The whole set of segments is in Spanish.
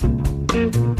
thank you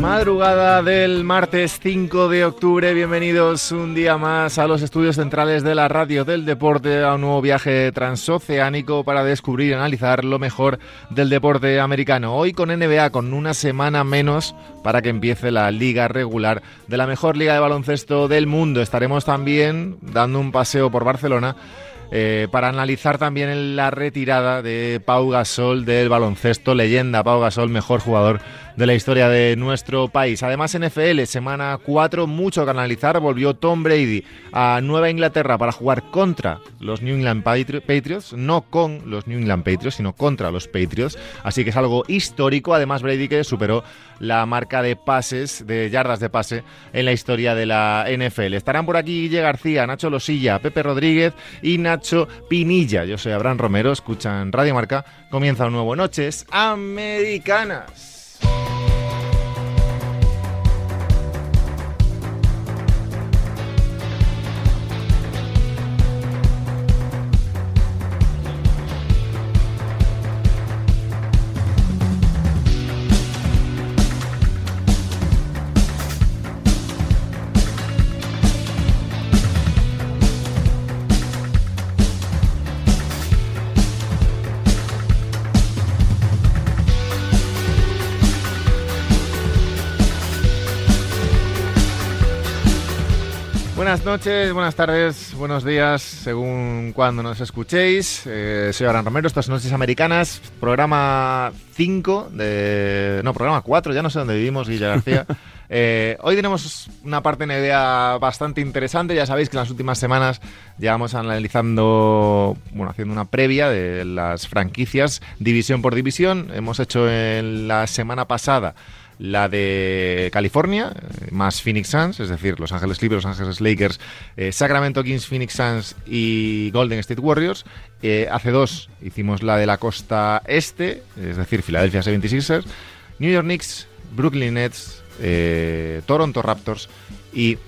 Madrugada del martes 5 de octubre, bienvenidos un día más a los estudios centrales de la radio del deporte, a un nuevo viaje transoceánico para descubrir y analizar lo mejor del deporte americano. Hoy con NBA, con una semana menos para que empiece la liga regular de la mejor liga de baloncesto del mundo. Estaremos también dando un paseo por Barcelona eh, para analizar también la retirada de Pau Gasol del baloncesto, leyenda Pau Gasol, mejor jugador de la historia de nuestro país. Además, NFL, semana 4, mucho que analizar. Volvió Tom Brady a Nueva Inglaterra para jugar contra los New England Patriots, no con los New England Patriots, sino contra los Patriots. Así que es algo histórico. Además, Brady que superó la marca de pases, de yardas de pase en la historia de la NFL. Estarán por aquí Guille García, Nacho Losilla, Pepe Rodríguez y Nacho Pinilla. Yo soy Abraham Romero, escuchan Radio Marca. Comienza un nuevo Noches Americanas. Buenas noches, buenas tardes, buenos días, según cuando nos escuchéis. Eh, soy Abraham Romero, estas Noches Americanas, programa 5 de... No, programa 4, ya no sé dónde vivimos, Guilla García. Eh, hoy tenemos una parte de idea bastante interesante. Ya sabéis que en las últimas semanas llevamos analizando, bueno, haciendo una previa de las franquicias división por división. Hemos hecho en la semana pasada la de California, eh, más Phoenix Suns, es decir, Los Ángeles Clippers, Los Ángeles Lakers, eh, Sacramento Kings, Phoenix Suns y Golden State Warriors. Eh, hace dos hicimos la de la costa este, es decir, Philadelphia 76ers, New York Knicks, Brooklyn Nets, Toronto Raptors y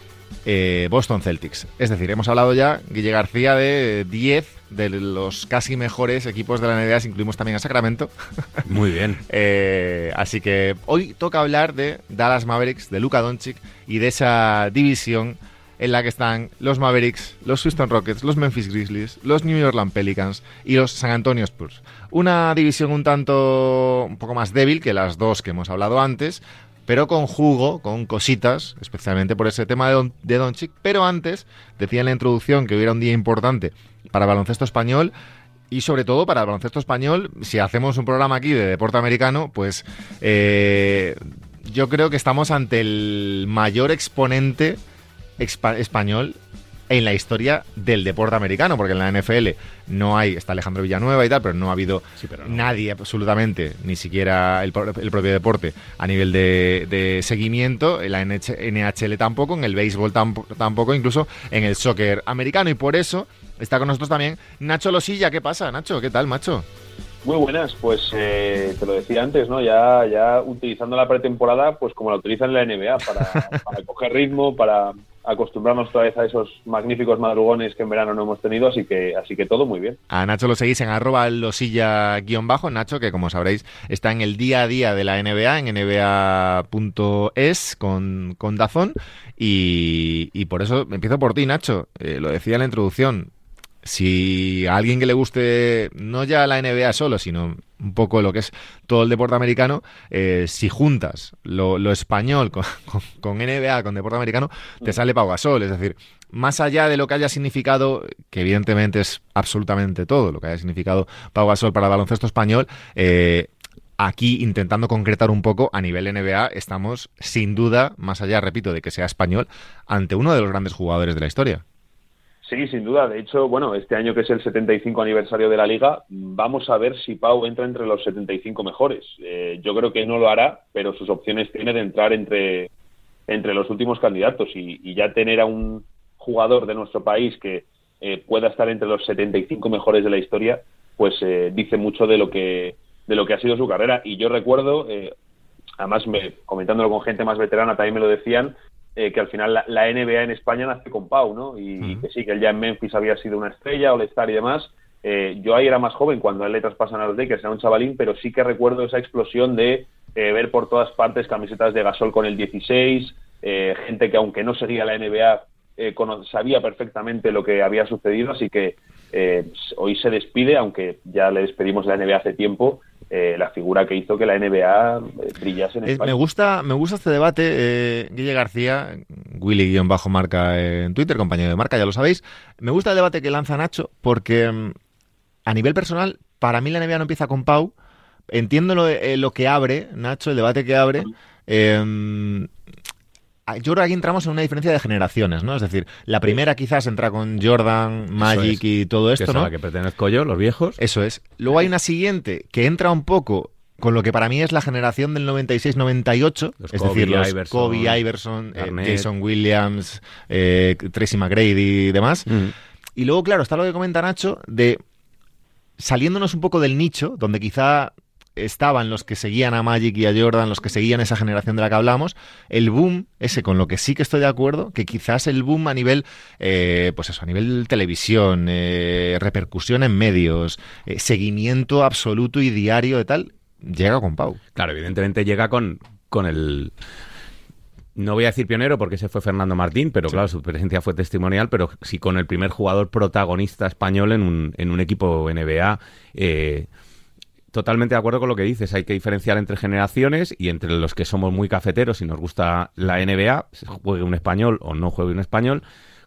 Boston Celtics. Es decir, hemos hablado ya, Guille García, de 10 de los casi mejores equipos de la NBA, incluimos también a Sacramento. Muy bien. Eh, así que hoy toca hablar de Dallas Mavericks, de Luka Doncic y de esa división en la que están los Mavericks, los Houston Rockets, los Memphis Grizzlies, los New Orleans Pelicans y los San Antonio Spurs. Una división un tanto un poco más débil que las dos que hemos hablado antes, pero con jugo, con cositas, especialmente por ese tema de, Don, de. Pero antes, decía en la introducción que hubiera un día importante para baloncesto español y sobre todo para el baloncesto español, si hacemos un programa aquí de deporte americano, pues eh, yo creo que estamos ante el mayor exponente español en la historia del deporte americano, porque en la NFL no hay, está Alejandro Villanueva y tal, pero no ha habido nadie absolutamente, ni siquiera el, propio deporte, a nivel de, seguimiento, en la NHL tampoco, en el béisbol tampoco, incluso en el soccer americano, y por eso está con nosotros también Nacho Losilla. ¿Qué pasa, Nacho? ¿Qué tal, macho? Muy buenas, pues eh, te lo decía antes, ¿no? Ya, ya utilizando la pretemporada, pues como la utilizan en la NBA, para, para coger ritmo, para acostumbrarnos otra vez a esos magníficos madrugones que en verano no hemos tenido, así que, así que todo muy bien. A Nacho lo seguís en arroba losilla-bajo, Nacho, que como sabréis está en el día a día de la NBA, en nba.es con, con Dazón, y, y, por eso empiezo por ti, Nacho. Eh, lo decía en la introducción, si a alguien que le guste no ya la NBA solo, sino un poco lo que es todo el deporte americano, eh, si juntas lo, español con, NBA, con deporte americano, te sale Pau Gasol. Es decir, más allá de lo que haya significado, que evidentemente es absolutamente todo lo que haya significado Pau Gasol para el baloncesto español, eh, aquí intentando concretar un poco a nivel NBA, estamos sin duda, más allá, repito, de que sea español, ante uno de los grandes jugadores de la historia. Sí, sin duda. De hecho, bueno, este año que es el 75 aniversario de la liga, vamos a ver si Pau entra entre los 75 mejores. Eh, yo creo que no lo hará, pero sus opciones tiene de entrar entre, entre los últimos candidatos y, ya tener a un jugador de nuestro país que eh, pueda estar entre los 75 mejores de la historia, pues eh, dice mucho de lo que de lo que ha sido su carrera. Y yo recuerdo, además me, comentándolo con gente más veterana también me lo decían, eh, que al final la, NBA en España nace con Pau, ¿no? Y, que sí, que él ya en Memphis había sido una estrella, All-Star y demás. Eh, yo ahí era más joven cuando él le traspasan a los Lakers, era un chavalín, pero sí que recuerdo esa explosión de eh, ver por todas partes camisetas de Gasol con el 16, gente que aunque no seguía la NBA sabía perfectamente lo que había sucedido, así que hoy se despide, aunque ya le despedimos de la NBA hace tiempo, eh, la figura que hizo que la NBA eh, brillase en España. me gusta, me gusta este debate, eh, Guille García, Willy-Marca en Twitter, compañero de marca, ya lo sabéis. Me gusta el debate que lanza Nacho porque mm, a nivel personal, para mí la NBA no empieza con Pau. Entiendo lo, lo que abre, Nacho, el debate que abre. Ah, yo creo que aquí entramos en una diferencia de generaciones, ¿no? Es decir, la primera quizás entra con Jordan, Magic y todo esto, que ¿no? A la que pertenezco yo, los viejos. Eso es. Luego hay una siguiente que entra un poco con lo que para mí es la generación del 96-98, es decir, los Kobe, Iverson, eh, Jason Williams, eh, Tracy McGrady y demás. Mm. Y luego, claro, está lo que comenta Nacho de saliéndonos un poco del nicho, donde quizá estaban los que seguían a Magic y a Jordan, los que seguían esa generación de la que hablamos, el boom, ese con lo que sí que estoy de acuerdo, que quizás el boom a nivel, eh, pues eso, a nivel televisión, eh, repercusión en medios, eh, seguimiento absoluto y diario de tal, llega con Pau. Claro, evidentemente llega con, con el no voy a decir pionero porque ese fue Fernando Martín, pero claro, su presencia fue testimonial, pero sí con el primer jugador protagonista español en un, en un equipo NBA. Eh, totalmente de acuerdo con lo que dices. Hay que diferenciar entre generaciones y entre los que somos muy cafeteros y nos gusta la NBA, juegue un español o no juegue un español,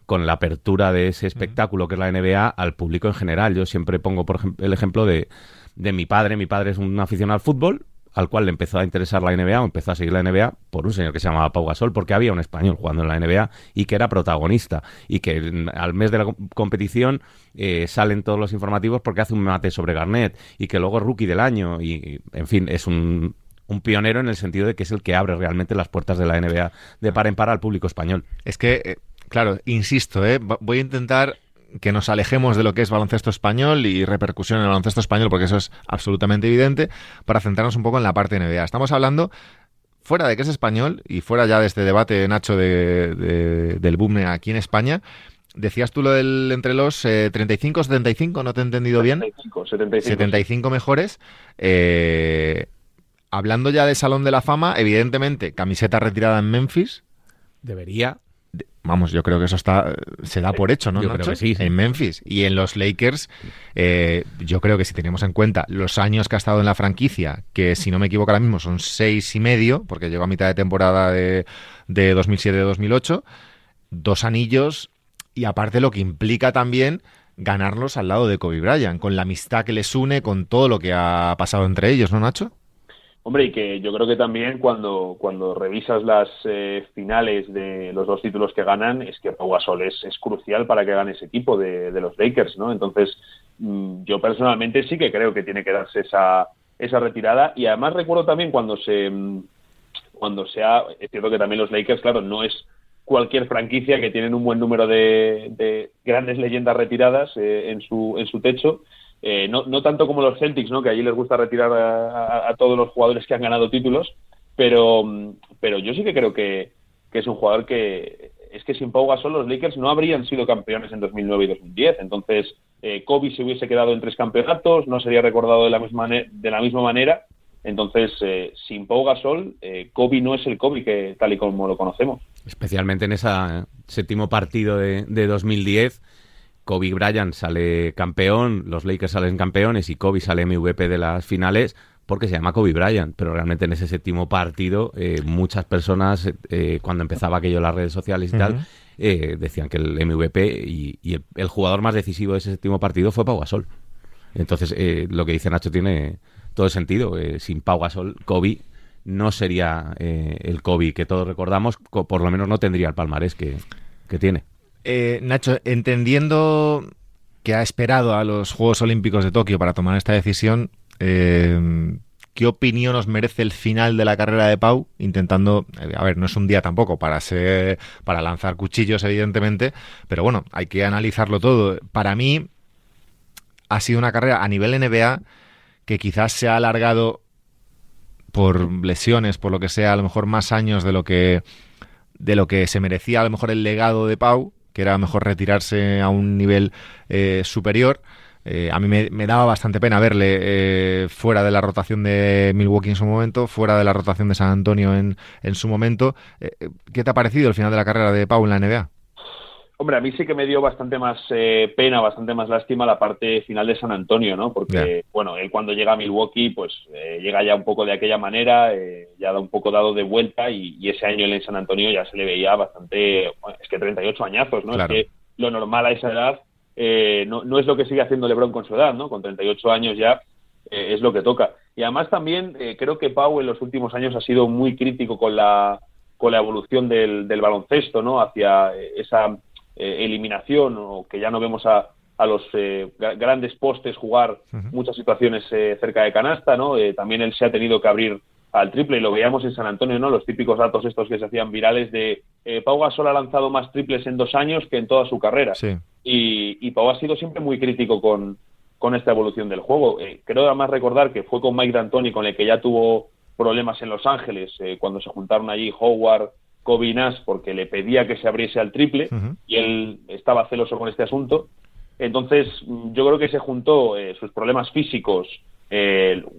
con la apertura de ese espectáculo que es la NBA al público en general. Yo siempre pongo, por ejemplo, el ejemplo de, de mi padre. Mi padre es un aficionado al fútbol, al cual le empezó a interesar la NBA o empezó a seguir la NBA por un señor que se llamaba Pau Gasol, porque había un español jugando en la NBA y que era protagonista y que al mes de la competición eh, salen todos los informativos porque hace un mate sobre Garnett y que luego es rookie del año y, en fin, es un, un pionero en el sentido de que es el que abre realmente las puertas de la NBA de par en par al público español. Es que, eh, claro, insisto, eh, voy a intentar que nos alejemos de lo que es baloncesto español y repercusión en el baloncesto español, porque eso es absolutamente evidente, para centrarnos un poco en la parte NBA. Estamos hablando fuera de que es español y fuera ya de este debate, Nacho, de, del boom aquí en España, decías tú lo del entre los 35 eh, 75, no te he entendido bien. 75, 75 mejores. Eh, hablando ya de Salón de la Fama, evidentemente, camiseta retirada en Memphis. Debería. Vamos, yo creo que eso está se da por hecho, ¿no? Yo creo que sí, En Memphis y en los Lakers, eh, yo creo que si tenemos en cuenta los años que ha estado en la franquicia, que si no me equivoco ahora mismo son seis y medio, porque llegó a mitad de temporada de, de 2007-2008, dos anillos y aparte lo que implica también ganarlos al lado de Kobe Bryant, con la amistad que les une, con todo lo que ha pasado entre ellos, ¿no, Nacho? Hombre, y que yo creo que también cuando, cuando revisas las eh, finales de los dos títulos que ganan, es que Pau Gasol es, es crucial para que gane ese equipo de, de los Lakers, ¿no? Entonces, mm, yo personalmente sí que creo que tiene que darse esa, esa retirada. Y además recuerdo también cuando se, mm, cuando se ha, es cierto que también los Lakers, claro, no es cualquier franquicia que tienen un buen número de, de grandes leyendas retiradas eh, en, su, en su techo eh, no, no, tanto como los Celtics, ¿no? que allí les gusta retirar a, todos los jugadores que han ganado títulos, pero, pero yo sí que creo que, es un jugador que es que sin Pau Gasol los Lakers no habrían sido campeones en 2009 y 2010. Entonces, eh, Kobe se hubiese quedado en tres campeonatos, no sería recordado de la misma, de la misma manera. Entonces, eh, sin Pau Gasol, Kobe no es el Kobe que tal y como lo conocemos. Especialmente en ese séptimo partido de, de 2010 Kobe Bryant sale campeón, los Lakers salen campeones y Kobe sale MVP de las finales porque se llama Kobe Bryant, pero realmente en ese séptimo partido eh, muchas personas, eh, cuando empezaba aquello las redes sociales y tal, eh, decían que el MVP y, el, jugador más decisivo de ese séptimo partido fue Pau Gasol. Entonces, lo que dice Nacho tiene todo sentido. sin Pau Gasol, Kobe no sería el Kobe que todos recordamos, por lo menos no tendría el palmarés que, que tiene. Eh, Nacho, entendiendo que ha esperado a los Juegos Olímpicos de Tokio para tomar esta decisión, eh, ¿qué opinión os merece el final de la carrera de Pau? Intentando, eh, a ver, no es un día tampoco para ser, para lanzar cuchillos, evidentemente, pero bueno, hay que analizarlo todo. Para mí ha sido una carrera a nivel NBA que quizás se ha alargado por lesiones, por lo que sea, a lo mejor más años de lo que de lo que se merecía a lo mejor el legado de Pau, que era mejor retirarse a un nivel eh, superior. Eh, a mí me, daba bastante pena verle eh, fuera de la rotación de Milwaukee en su momento, fuera de la rotación de San Antonio en, en su momento. ¿Qué te ha parecido el final de la carrera de Pau en la NBA? Hombre, a mí sí que me dio bastante más eh, pena, bastante más lástima la parte final de San Antonio, ¿no? Porque, bueno, él cuando llega a Milwaukee, pues eh, llega ya un poco de aquella manera, eh, ya da un poco dado de vuelta y, ese año él en San Antonio ya se le veía bastante, es que 38 añazos, ¿no? Es que lo normal a esa edad no, no es lo que sigue haciendo LeBron con su edad, ¿no? Con 38 años ya es lo que toca. Y además también creo que Pau en los últimos años ha sido muy crítico con la, con la evolución del, del baloncesto, ¿no? Hacia esa eh, eliminación o que ya no vemos a, a los eh, grandes postes jugar muchas situaciones eh, cerca de canasta, ¿no? también él se ha tenido que abrir al triple y lo veíamos en San Antonio, ¿no? Los típicos datos estos que se hacían virales de Pau Gasol ha lanzado más triples en dos años que en toda su carrera. Y, y Pau ha sido siempre muy crítico con, con esta evolución del juego. creo además recordar que fue con Mike D'Antoni con el que ya tuvo problemas en Los Ángeles cuando se juntaron allí Howard, Kobe porque le pedía que se abriese al triple y él estaba celoso con este asunto. Entonces, yo creo que se juntó eh, sus problemas físicos,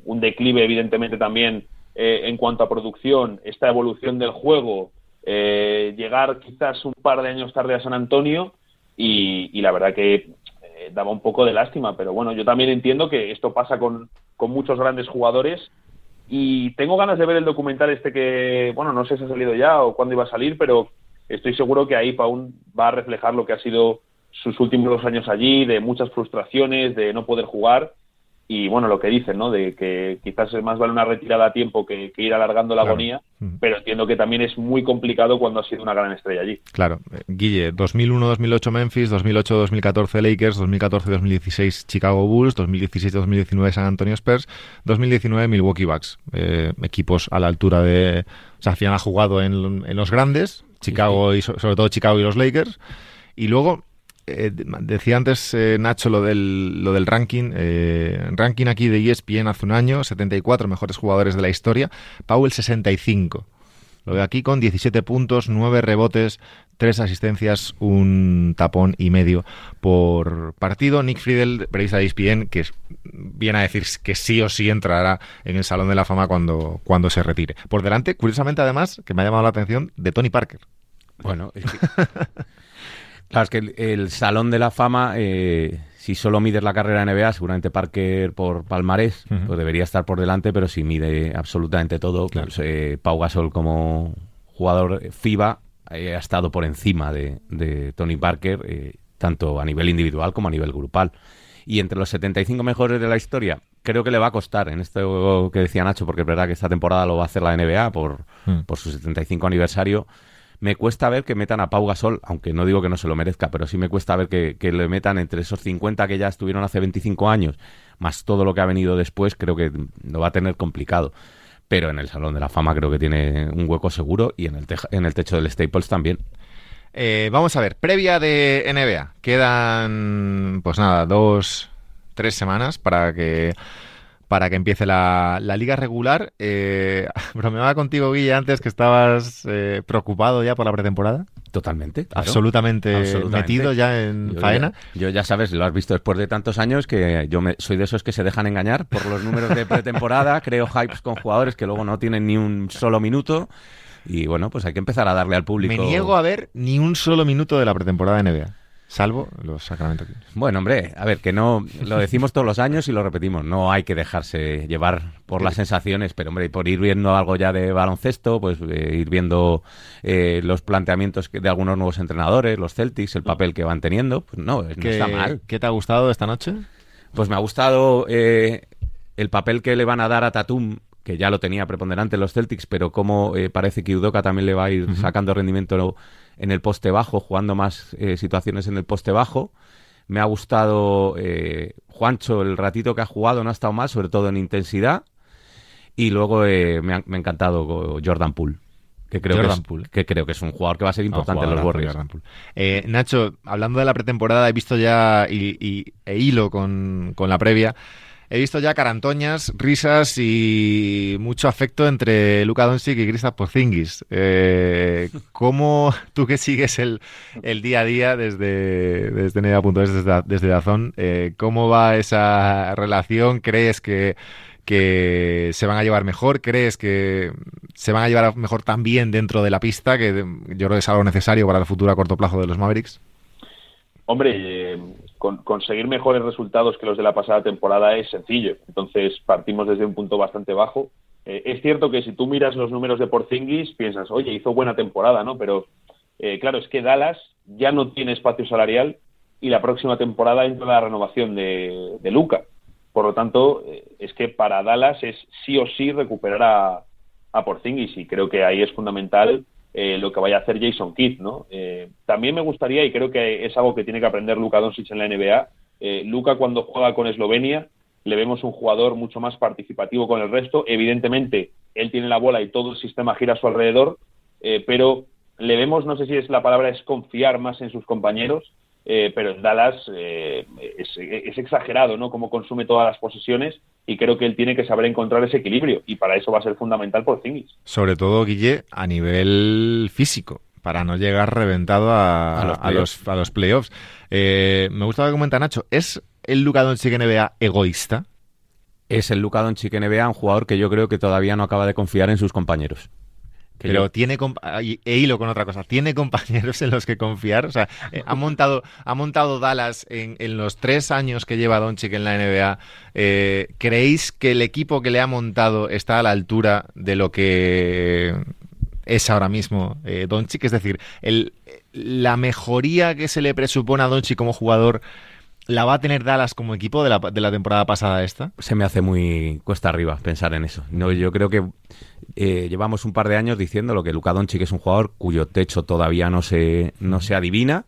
un declive evidentemente también eh, en cuanto a producción, esta evolución del juego, eh, llegar quizás un par de años tarde a San Antonio y, la verdad que daba un poco de lástima, pero bueno, yo también entiendo que esto pasa con, con muchos grandes jugadores y tengo ganas de ver el documental este que, bueno, no sé si ha salido ya o cuándo iba a salir, pero estoy seguro que ahí Paun va a reflejar lo que ha sido sus últimos años allí, de muchas frustraciones, de no poder jugar y bueno, lo que dicen, ¿no? De que quizás es más vale una retirada a tiempo que, ir alargando la agonía, pero entiendo que también es muy complicado cuando ha sido una gran estrella allí. Claro, eh, Guille, 2001-2008 Memphis, 2008-2014 Lakers, 2014-2016 Chicago Bulls, 2016-2019 San Antonio Spurs, 2019 Milwaukee Bucks, eh, equipos a la altura de, o sea, al final ha jugado en, en los grandes, Chicago y sobre todo Chicago y los Lakers, y luego eh, decía antes eh, Nacho lo del, lo del ranking. Eh, ranking aquí de ESPN hace un año, 74 mejores jugadores de la historia. Powell 65. Lo veo aquí con 17 puntos, 9 rebotes, 3 asistencias, un tapón y medio por partido. Nick Friedel, periodista de ESPN, que viene a decir que sí o sí entrará en el Salón de la Fama cuando, cuando se retire. Por delante, curiosamente además, que me ha llamado la atención, de Tony Parker. Bueno, es que... Claro, es que el, Salón de la Fama, eh, si solo mides la carrera de NBA, seguramente Parker por palmarés, pues debería estar por delante, pero si mide absolutamente todo, pues, eh, Pau Gasol como jugador FIBA eh, ha estado por encima de, Tony Parker, tanto a nivel individual como a nivel grupal. Y entre los 75 mejores de la historia, creo que le va a costar en esto que decía Nacho, porque es verdad que esta temporada lo va a hacer la NBA por, mm. por su 75 aniversario me cuesta ver que metan a Pau Gasol, aunque no digo que no se lo merezca, pero sí me cuesta ver que, le metan entre esos 50 que ya estuvieron hace 25 años, más todo lo que ha venido después, creo que lo va a tener complicado. Pero en el Salón de la Fama creo que tiene un hueco seguro y en el, en el techo del Staples también. Eh, vamos a ver, previa de NBA. Quedan, pues nada, dos, tres semanas para que para que empiece la, liga regular. Eh, bromeaba contigo, Guille, antes que estabas eh, preocupado ya por la pretemporada. Totalmente. Absolutamente, metido ya en faena. yo ya sabes, lo has visto después de tantos años que yo me, soy de esos que se dejan engañar por los números de pretemporada. creo hypes con jugadores que luego no tienen ni un solo minuto. Y bueno, pues hay que empezar a darle al público. Me niego a ver ni un solo minuto de la pretemporada de NBA. Salvo los Sacramento Bueno, hombre, a ver, que no lo decimos todos los años y lo repetimos. No hay que dejarse llevar por las sensaciones, pero hombre, por ir viendo algo ya de baloncesto, pues eh, ir viendo eh, los planteamientos de algunos nuevos entrenadores, los Celtics, el papel que van teniendo, pues no, no está mal. ¿Qué te ha gustado esta noche? Pues me ha gustado eh, el papel que le van a dar a Tatum que ya lo tenía preponderante en los Celtics, pero como eh, parece que Udoka también le va a ir sacando rendimiento en el poste bajo, jugando más eh, situaciones en el poste bajo. Me ha gustado eh, Juancho el ratito que ha jugado, no ha estado mal, sobre todo en intensidad. Y luego me ha, encantado Jordan Poole. Que creo, que es, que creo que es un jugador que va a ser importante en los Warriors. Nacho, hablando de la pretemporada, he visto ya y, e hilo con, con la previa he visto ya carantoñas, risas y mucho afecto entre Luka Doncic y Kristaps Porzingis. Eh, ¿Cómo tú que sigues el, día a día desde, desde desde, desde Dazón, eh, cómo va esa relación? ¿Crees que, que se van a llevar mejor? ¿Crees que se van a llevar mejor también dentro de la pista, que yo creo que es algo necesario para el futuro a corto plazo de los Mavericks? Hombre, conseguir mejores resultados que los de la pasada temporada es sencillo. Entonces partimos desde un punto bastante bajo. Eh, es cierto que si tú miras los números de Porzingis piensas, oye, hizo buena temporada, ¿no? Pero eh, claro, es que Dallas ya no tiene espacio salarial y la próxima temporada entra la renovación de, de Luca. Por lo tanto, es que para Dallas es sí o sí recuperar a, a Porzingis y creo que ahí es fundamental eh, lo que vaya a hacer Jason Kidd, ¿no? Eh, también me gustaría, y creo que es algo que tiene que aprender Luka Doncic en la NBA, eh, Luka cuando juega con Eslovenia le vemos un jugador mucho más participativo con el resto. Evidentemente, él tiene la bola y todo el sistema gira a su alrededor, pero le vemos, no sé si es la palabra, es confiar más en sus compañeros, pero en Dallas es, es, exagerado, ¿no? Cómo consume todas las posesiones y creo que él tiene que saber encontrar ese equilibrio y para eso va a ser fundamental por Zingis. Sobre todo, Guille, a nivel físico para no llegar reventado a, los, a, los, playoffs. Eh, me gusta lo que comenta Nacho. ¿Es el Luka Doncic NBA egoísta? Es el Luka Doncic NBA un jugador que yo creo que todavía no acaba de confiar en sus compañeros. Pero tiene e hilo con otra cosa, tiene compañeros en los que confiar. O sea, eh, ha montado, ha montado Dallas en, los tres años que lleva Doncic en la NBA. Eh, ¿Creéis que el equipo que le ha montado está a la altura de lo que es ahora mismo eh, Doncic? Es decir, el, la mejoría que se le presupone a Doncic como jugador ¿La va a tener Dallas como equipo de la, de la, temporada pasada esta? Se me hace muy cuesta arriba pensar en eso. No, yo creo que eh, llevamos un par de años diciendo lo que Luka Doncic es un jugador cuyo techo todavía no se, no se adivina,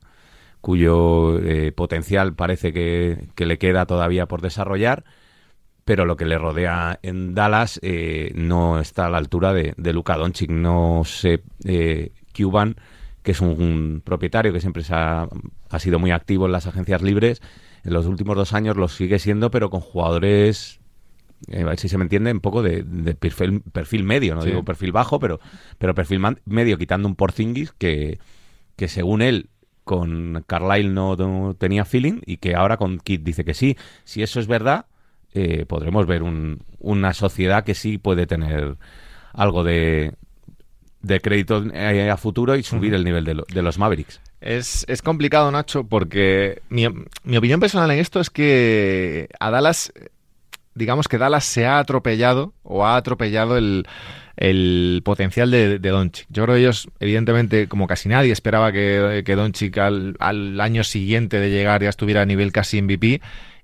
cuyo eh, potencial parece que, le queda todavía por desarrollar, pero lo que le rodea en Dallas eh, no está a la altura de, de Luka Doncic. No sé, Cuban, que es un, propietario que siempre ha, ha sido muy activo en las agencias libres, en los últimos dos años lo sigue siendo, pero con jugadores eh, a ver si se me entiende, un poco de, perfil, perfil, medio, no digo perfil bajo, pero, pero perfil medio, quitando un Porzingis que, que según él con Carlyle no, tenía feeling y que ahora con Kit dice que sí. Si eso es verdad, eh, podremos ver una sociedad que sí puede tener algo de, de crédito eh, a futuro y subir el nivel de, de los Mavericks. Es, complicado, Nacho, porque mi, opinión personal en esto es que a Dallas, digamos que Dallas se ha atropellado o ha atropellado el, potencial de, de Doncic. Yo creo que ellos, evidentemente, como casi nadie esperaba que, que Doncic al, al año siguiente de llegar ya estuviera a nivel casi MVP.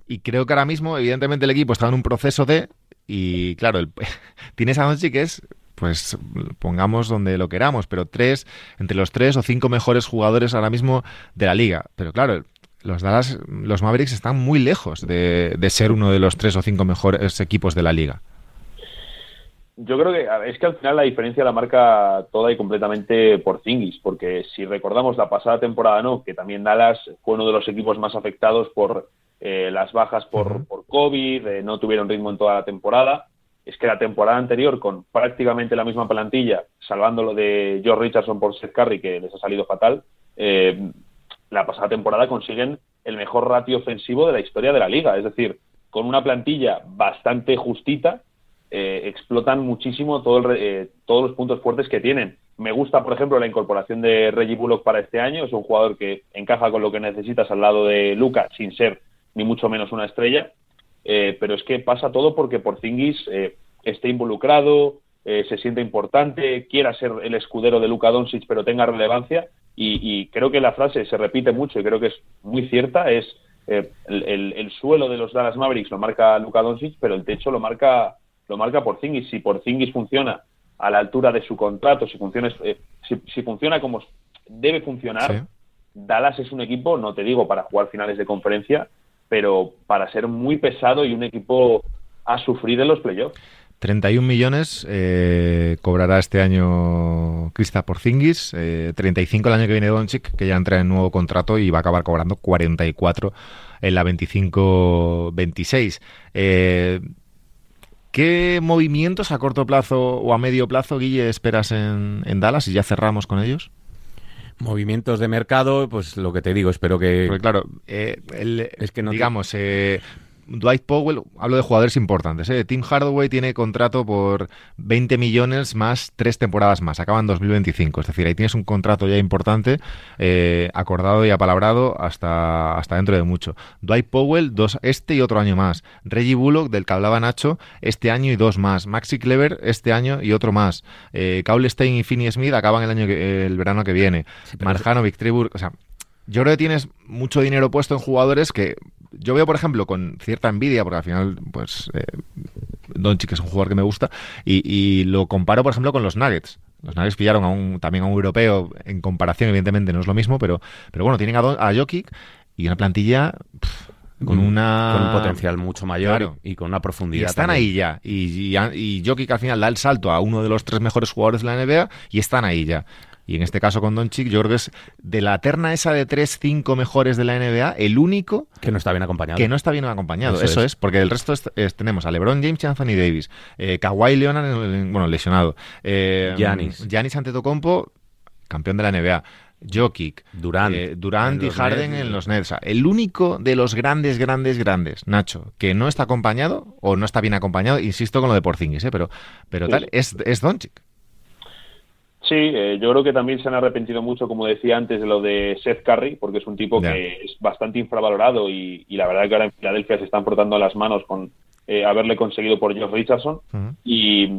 Y creo que ahora mismo, evidentemente, el equipo está en un proceso de. Y claro, el, tienes a Doncic que es pues pongamos donde lo queramos, pero tres, entre los tres o cinco mejores jugadores ahora mismo de la liga. Pero claro, los Dallas, los Mavericks están muy lejos de, ser uno de los tres o cinco mejores equipos de la liga. Yo creo que es que al final la diferencia la marca toda y completamente por Zingis, porque si recordamos la pasada temporada, no, que también Dallas fue uno de los equipos más afectados por eh, las bajas por, por COVID, eh, no tuvieron ritmo en toda la temporada es que la temporada anterior, con prácticamente la misma plantilla, salvando lo de George Richardson por Seth Curry, que les ha salido fatal, eh, la pasada temporada consiguen el mejor ratio ofensivo de la historia de la liga. Es decir, con una plantilla bastante justita, eh, explotan muchísimo eh, todos los puntos fuertes que tienen. Me gusta, por ejemplo, la incorporación de Reggie Bullock para este año. Es un jugador que encaja con lo que necesitas al lado de Luca, sin ser ni mucho menos una estrella. Eh, pero es que pasa todo porque Porzingis eh, esté involucrado, eh, se siente importante, quiera ser el escudero de Luka Doncic, pero tenga relevancia. Y, creo que la frase se repite mucho y creo que es muy cierta, es el, suelo de los Dallas Mavericks lo marca Luka Doncic, pero el techo lo marca lo marca Porzingis. Si Porzingis funciona a la altura de su contrato, si funciona, eh, si, funciona como debe funcionar, Dallas es un equipo, no te digo para jugar finales de conferencia, pero para ser muy pesado y un equipo a sufrir en los playoffs. 31 millones eh, cobrará este año Krista Porzingis, eh, 35 el año que viene Doncic, que ya entra en nuevo contrato y va a acabar cobrando 44 en la 25-26. Eh, ¿Qué movimientos a corto plazo o a medio plazo, Guille, esperas en, en Dallas y ya cerramos con ellos? Movimientos de mercado, pues lo que te digo, espero que... Porque claro, eh, es que no digamos, eh, Dwight Powell, hablo de jugadores importantes. ¿eh? Tim Hardaway tiene contrato por 20 millones más tres temporadas más. Acaba en 2025. Es decir, ahí tienes un contrato ya importante, eh, acordado y apalabrado hasta, hasta dentro de mucho. Dwight Powell, dos, este y otro año más. Reggie Bullock, del que hablaba Nacho, este año y dos más. Maxi Clever, este año y otro más. Eh, Stein y Finney Smith acaban el año el verano que viene. Sí, Marjano, o sea, yo creo que tienes mucho dinero puesto en jugadores que yo veo, por ejemplo, con cierta envidia, porque al final, pues, eh, Doncic es un jugador que me gusta, y, lo comparo, por ejemplo, con los Nuggets. Los Nuggets pillaron a un, también a un europeo, en comparación, evidentemente, no es lo mismo, pero, pero bueno, tienen a, a Jokic y una plantilla... con mm, una con un potencial mucho mayor y con una profundidad. Y están ahí ya. Y, y, y Jokic al final da el salto a uno de los tres mejores jugadores de la NBA y están ahí ya. Y en este caso con Doncic, yo creo que es de la terna esa de 3, 5 mejores de la NBA, el único que no está bien acompañado. Que no está bien acompañado, eso, es. porque el resto tenemos a LeBron James y Anthony Davis, eh, Kawhi Leonard, bueno, lesionado, eh, Giannis. Giannis Antetokounmpo, campeón de la NBA. Jokic, Durant, eh, Durant y Harden en los Nets. el único de los grandes, grandes, grandes, Nacho, que no está acompañado o no está bien acompañado, insisto con lo de Porzingis, ¿eh? pero, pero tal, es, es Doncic. Sí, eh, yo creo que también se han arrepentido mucho, como decía antes, de lo de Seth Curry, porque es un tipo que es bastante infravalorado y, la verdad que ahora en Filadelfia se están portando las manos con eh, haberle conseguido por Josh Richardson. y,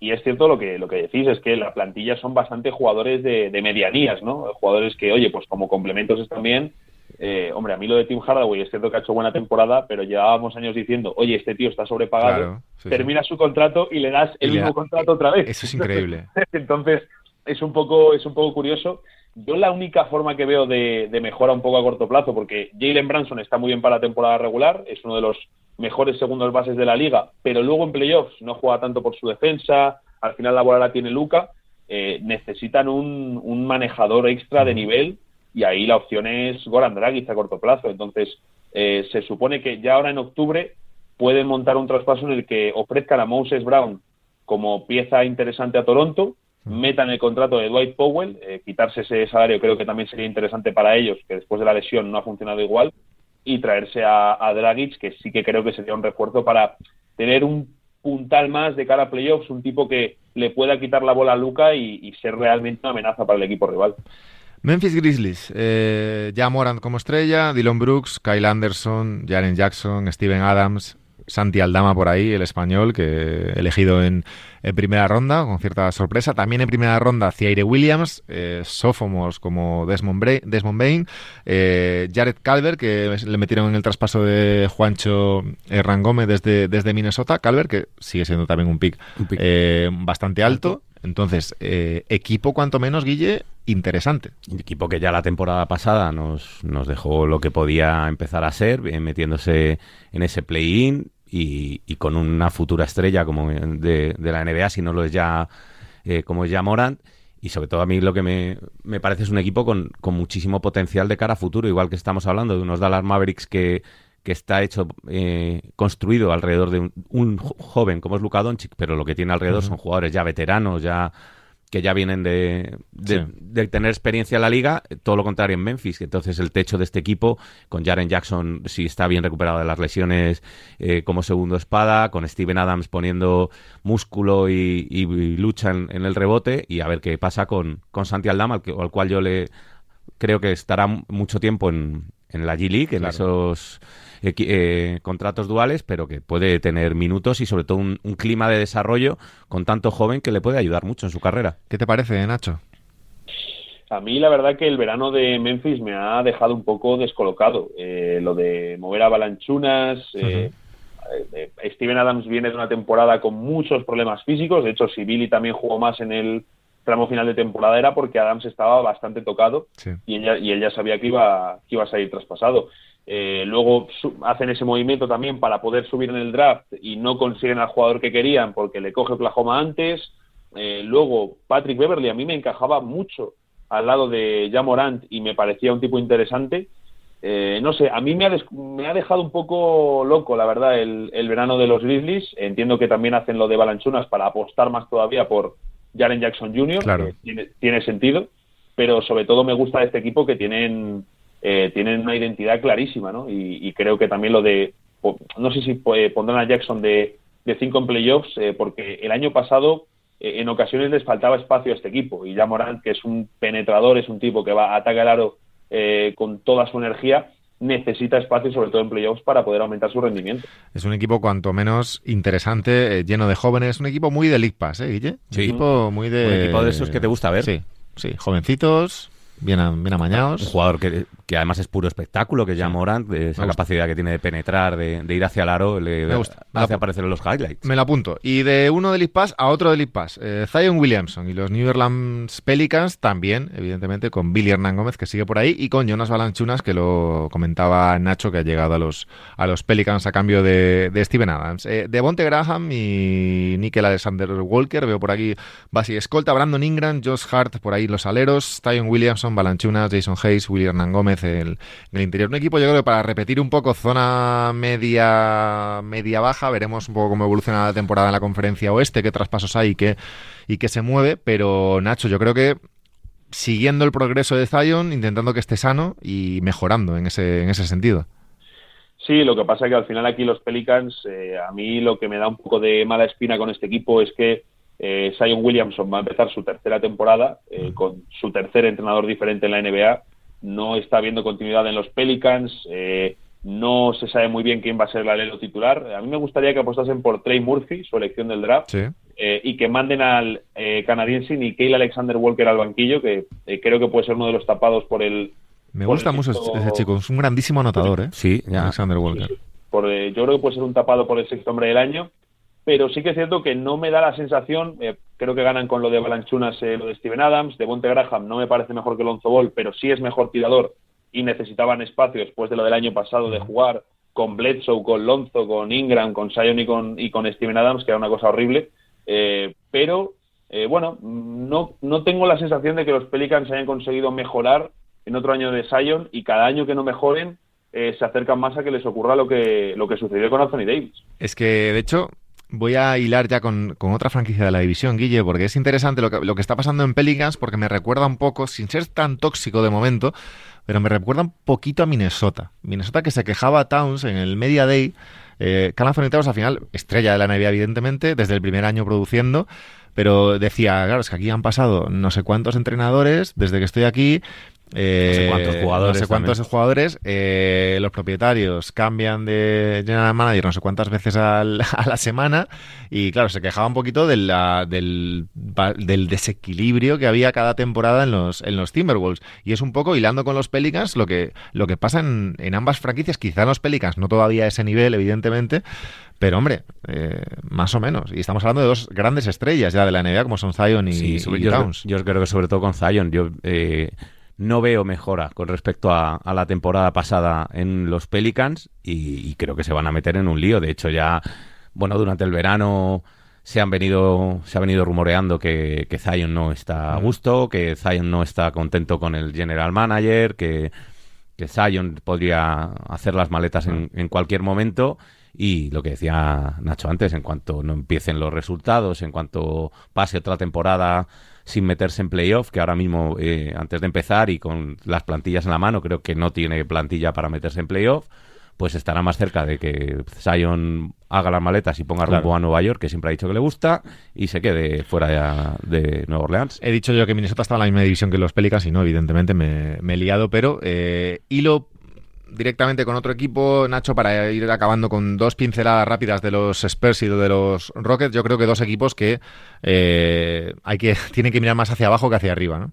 es cierto lo que, lo que decís, es que la plantilla son bastante jugadores de, medianías, ¿no? Jugadores que, oye, pues como complementos están bien. Eh, hombre, a mí lo de Tim Hardaway es cierto que ha hecho buena temporada, pero llevábamos años diciendo, oye, este tío está sobrepagado, termina su contrato y le das el mismo contrato otra vez. Eso es increíble. Entonces, es un poco, es un poco curioso. Yo la única forma que veo de, mejora un poco a corto plazo, porque Jalen Branson está muy bien para la temporada regular, es uno de los mejores segundos bases de la liga, pero luego en playoffs no juega tanto por su defensa, al final la bola la tiene Luca, eh, necesitan un, manejador extra de nivel y ahí la opción es Goran Dragic a corto plazo. Entonces, eh, se supone que ya ahora en octubre pueden montar un traspaso en el que ofrezcan a Moses Brown como pieza interesante a Toronto, metan el contrato de Dwight Powell, eh, quitarse ese salario creo que también sería interesante para ellos, que después de la lesión no ha funcionado igual, y traerse a, Dragic, que sí que creo que sería un refuerzo para tener un puntal más de cara a playoffs, un tipo que le pueda quitar la bola a Luca y, ser realmente una amenaza para el equipo rival. Memphis Grizzlies, eh, ya Morant como estrella, Dylan Brooks, Kyle Anderson, Jaren Jackson, Steven Adams, Santi Aldama por ahí, el español, que elegido en, primera ronda, con cierta sorpresa. También en primera ronda, Ciaire Williams, eh, Sófomos como Desmond, Desmond Bain, eh, Jared Calvert, que le metieron en el traspaso de Juancho Rangome desde, desde Minnesota. Calvert, que sigue siendo también un pick, eh, bastante alto. Entonces, eh, equipo cuanto menos, Guille, interesante. Equipo que ya la temporada pasada nos, nos dejó lo que podía empezar a ser, metiéndose en ese play-in y, con una futura estrella como de, la NBA, si no lo es ya eh, como es ya Morant. Y sobre todo a mí lo que me, me parece es un equipo con, con, muchísimo potencial de cara a futuro, igual que estamos hablando de unos Dallas Mavericks que, que está hecho, eh, construido alrededor de un, joven como es Luka Doncic, pero lo que tiene alrededor son jugadores ya veteranos, ya que ya vienen de, de, tener experiencia en la liga, todo lo contrario en Memphis. Entonces el techo de este equipo, con Jaren Jackson, si está bien recuperado de las lesiones eh, como segundo espada, con Steven Adams poniendo músculo y, lucha en, el rebote, y a ver qué pasa con, con Santi Aldama, al, al cual yo le creo que estará mucho tiempo en, en la G-League, en esos eh, contratos duales, pero que puede tener minutos y sobre todo un, clima de desarrollo con tanto joven que le puede ayudar mucho en su carrera. ¿Qué te parece, Nacho? A mí la verdad que el verano de Memphis me ha dejado un poco descolocado. Eh, lo de mover a Balanchunas, eh, Eh, Steven Adams viene de una temporada con muchos problemas físicos. De hecho, si Billy también jugó más en el tramo final de temporada era porque Adams estaba bastante tocado y, ella, y él ya sabía que iba, que iba a salir traspasado. Eh, luego hacen ese movimiento también para poder subir en el draft y no consiguen al jugador que querían porque le coge Oklahoma antes. Eh, luego Patrick Beverly a mí me encajaba mucho al lado de Jamorant y me parecía un tipo interesante. Eh, no sé, a mí me ha, me ha, dejado un poco loco, la verdad, el, el, verano de los Grizzlies. Entiendo que también hacen lo de Balanchunas para apostar más todavía por, Jaren Jackson Jr., claro. tiene, tiene, sentido, pero sobre todo me gusta este equipo que tienen, eh, tienen una identidad clarísima, ¿no? Y, y, creo que también lo de, no sé si eh, pondrán a Jackson de, de cinco en playoffs, eh, porque el año pasado eh, en ocasiones les faltaba espacio a este equipo, y ya Morant, que es un penetrador, es un tipo que va a atacar el aro eh, con toda su energía, necesita espacio, sobre todo en playoffs, para poder aumentar su rendimiento. Es un equipo cuanto menos interesante, eh, lleno de jóvenes, un equipo muy de League Pass, ¿eh, Guille? Sí. Un equipo muy de... Un equipo de esos que te gusta ver. Sí, sí, jovencitos, bien, bien amañados. Un jugador que, que, además es puro espectáculo, que ya Morant, de esa capacidad que tiene de penetrar, de, de ir hacia el aro, le me gusta. hace aparecer en los highlights. Me lo apunto. Y de uno de League Pass a otro de League Pass. Eh, Zion Williamson y los New Orleans Pelicans también, evidentemente, con Billy Hernán Gómez, que sigue por ahí, y con Jonas Balanchunas, que lo comentaba Nacho, que ha llegado a los, a los Pelicans a cambio de, de Steven Adams. Eh, Devonte Graham y Nickel Alexander Walker, veo por aquí Basi Escolta, Brandon Ingram, Josh Hart, por ahí los aleros, Zion Williamson, Balanchunas, Jason Hayes, Willy Hernán Gómez, el, el interior. Un equipo, yo creo que para repetir un poco zona media media baja, veremos un poco cómo evoluciona la temporada en la conferencia oeste, qué traspasos hay y qué, y qué se mueve, pero Nacho, yo creo que siguiendo el progreso de Zion, intentando que esté sano y mejorando en ese, en ese sentido. Sí, lo que pasa es que al final aquí los Pelicans, eh, a mí lo que me da un poco de mala espina con este equipo es que eh, Zion Williamson va a empezar su tercera temporada eh, con su tercer entrenador diferente en la NBA no está habiendo continuidad en los Pelicans, eh, no se sabe muy bien quién va a ser el alelo titular. A mí me gustaría que apostasen por Trey Murphy, su elección del draft, sí. eh, y que manden al eh, canadiense Nikhil Alexander Walker al banquillo, que eh, creo que puede ser uno de los tapados por el... Me gusta mucho sexto... ese chico, es un grandísimo anotador, ¿eh? Sí, ya. Alexander Walker. Por, eh, yo creo que puede ser un tapado por el sexto hombre del año, pero sí que es cierto que no me da la sensación, eh, creo que ganan con lo de Balanchunas, eh, lo de Steven Adams, de Monte Graham no me parece mejor que Lonzo Ball, pero sí es mejor tirador y necesitaban espacio después de lo del año pasado de jugar con Bledsoe, con Lonzo, con Ingram, con Sion y con, y con Steven Adams, que era una cosa horrible, eh, pero eh, bueno, no, no tengo la sensación de que los Pelicans hayan conseguido mejorar en otro año de Sion y cada año que no mejoren eh, se acercan más a que les ocurra lo que, lo que sucedió con Anthony Davis. Es que, de hecho, voy a hilar ya con, con, otra franquicia de la división, Guille, porque es interesante lo que, lo que está pasando en Pelicans, porque me recuerda un poco, sin ser tan tóxico de momento, pero me recuerda un poquito a Minnesota. Minnesota que se quejaba a Towns en el Media Day. Eh, Carl Towns, al final, estrella de la NBA, evidentemente, desde el primer año produciendo, pero decía, claro, es que aquí han pasado no sé cuántos entrenadores desde que estoy aquí eh, no sé cuántos jugadores. No sé cuántos también. jugadores. Eh, los propietarios cambian de general manager no sé cuántas veces al, a la semana. Y claro, se quejaba un poquito de la, del, del, desequilibrio que había cada temporada en los, en los Timberwolves. Y es un poco hilando con los Pelicans lo que, lo que pasa en, en ambas franquicias. Quizá en los Pelicans no todavía a ese nivel, evidentemente. Pero hombre, eh, más o menos. Y estamos hablando de dos grandes estrellas ya de la NBA, como son Zion y, sí, y yo, Towns. Yo creo que sobre todo con Zion. Yo eh, no veo mejora con respecto a, a, la temporada pasada en los Pelicans y, y, creo que se van a meter en un lío. De hecho, ya, bueno, durante el verano se han venido, se ha venido rumoreando que, que Zion no está a gusto, que Zion no está contento con el general manager, que, que Zion podría hacer las maletas en, en cualquier momento. Y lo que decía Nacho antes, en cuanto no empiecen los resultados, en cuanto pase otra temporada sin meterse en playoff, que ahora mismo, eh, antes de empezar y con las plantillas en la mano, creo que no tiene plantilla para meterse en playoff, pues estará más cerca de que Zion haga las maletas y ponga rumbo claro. a Nueva York, que siempre ha dicho que le gusta, y se quede fuera de, de, Nueva Orleans. He dicho yo que Minnesota estaba en la misma división que los Pelicans y no, evidentemente me, me he liado, pero eh, hilo directamente con otro equipo, Nacho, para ir acabando con dos pinceladas rápidas de los Spurs y de los Rockets. Yo creo que dos equipos que eh, hay que tienen que mirar más hacia abajo que hacia arriba, ¿no?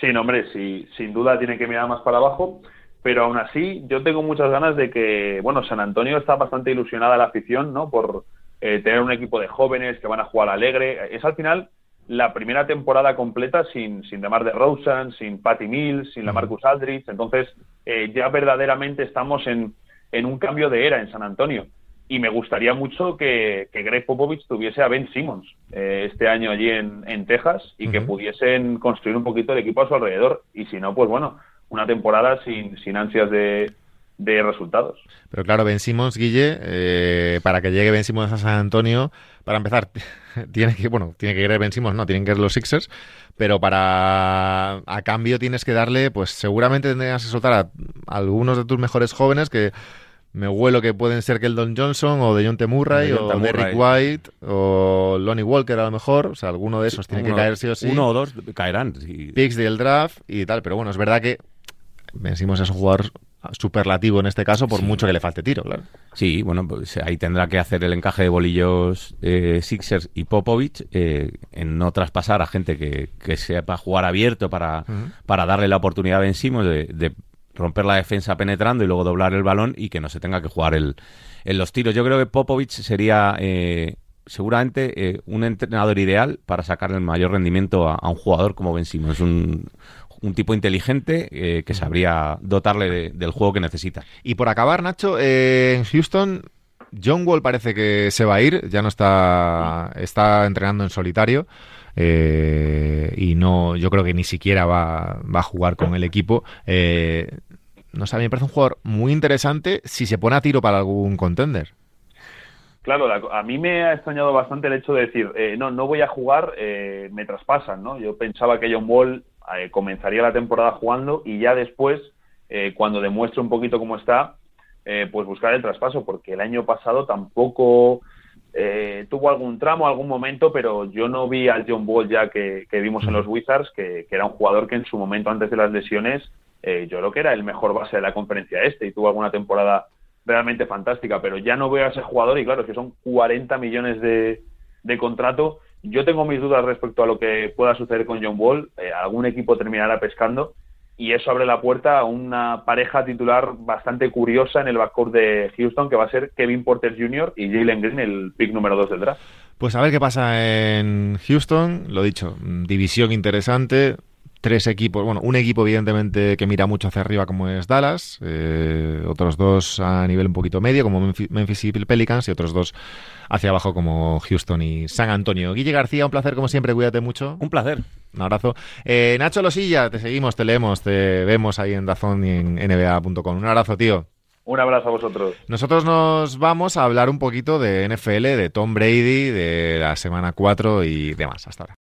Sí, no, hombre, sí, sin duda tienen que mirar más para abajo. pero aún así yo tengo muchas ganas de que, bueno, San Antonio está bastante ilusionada la afición, ¿no? Por eh, tener un equipo de jóvenes que van a jugar alegre. Es al final la primera temporada completa sin, sin Demar de Rosen, sin Patty Mills, sin la Marcus Aldridge. Entonces, eh, ya verdaderamente estamos en, en un cambio de era en San Antonio. Y me gustaría mucho que, que Greg Popovich tuviese a Ben Simmons eh, este año allí en, en Texas y que pudiesen construir un poquito el equipo a su alrededor. Y si no, pues bueno, una temporada sin, sin ansias de, de resultados. Pero claro, Ben Simmons, Guille, eh, para que llegue Ben Simmons a San Antonio, para empezar, tiene que, bueno, tiene que querer Ben Simmons, no, tienen que ir los Sixers, pero para, a cambio tienes que darle, pues seguramente tendrías que soltar a, algunos de tus mejores jóvenes que me huelo que pueden ser Keldon Johnson o de John T. Murray o Derrick White o Lonnie Walker a lo mejor, o sea, alguno de esos tiene que caer sí o sí. Uno o dos caerán. Picks del draft y tal, pero bueno, es verdad que Ben Simmons es un jugador superlativo en este caso, por mucho que le falte tiro, claro. Sí, bueno, pues ahí tendrá que hacer el encaje de bolillos eh, Sixers y Popovich eh, en no traspasar a gente que, que sepa jugar abierto para, para darle la oportunidad a Ben Simmons de, romper la defensa penetrando y luego doblar el balón y que no se tenga que jugar el, en los tiros. Yo creo que Popovich sería eh, seguramente un entrenador ideal para sacar el mayor rendimiento a, un jugador como Ben Simmons. Un, un tipo inteligente eh, que sabría dotarle del juego que necesita. Y por acabar, Nacho, eh, en Houston, John Wall parece que se va a ir, ya no está, está entrenando en solitario. Eh, y no, yo creo que ni siquiera va, va a jugar con el equipo. no sé, a mí me parece un jugador muy interesante si se pone a tiro para algún contender. Claro, a mí me ha extrañado bastante el hecho de decir, no, no voy a jugar, me traspasan, ¿no? Yo pensaba que John Wall eh, comenzaría la temporada jugando y ya después, eh, cuando demuestre un poquito cómo está, eh, pues buscar el traspaso, porque el año pasado tampoco tuvo algún tramo, algún momento, pero yo no vi al John Ball ya que, vimos en los Wizards, que, era un jugador que en su momento antes de las lesiones, yo creo que era el mejor base de la conferencia este y tuvo alguna temporada realmente fantástica, pero ya no veo a ese jugador y claro, es que son 40 millones de, de contrato yo tengo mis dudas respecto a lo que pueda suceder con John Wall. Eh, algún equipo terminará pescando y eso abre la puerta a una pareja titular bastante curiosa en el backcourt de Houston, que va a ser Kevin Porter Jr. y Jalen Green, el pick número 2 del draft. Pues a ver qué pasa en Houston. Lo dicho, división interesante tres equipos, bueno, un equipo evidentemente que mira mucho hacia arriba como es Dallas, eh, otros dos a nivel un poquito medio como Memphis y Pelicans y otros dos hacia abajo como Houston y San Antonio. Guille García, un placer como siempre, cuídate mucho. Un placer. Un abrazo. Eh, Nacho Losilla, te seguimos, te leemos, te vemos ahí en Dazón y en nba.com. Un abrazo, tío. Un abrazo a vosotros. Nosotros nos vamos a hablar un poquito de NFL, de Tom Brady, de la semana 4 y demás. Hasta ahora.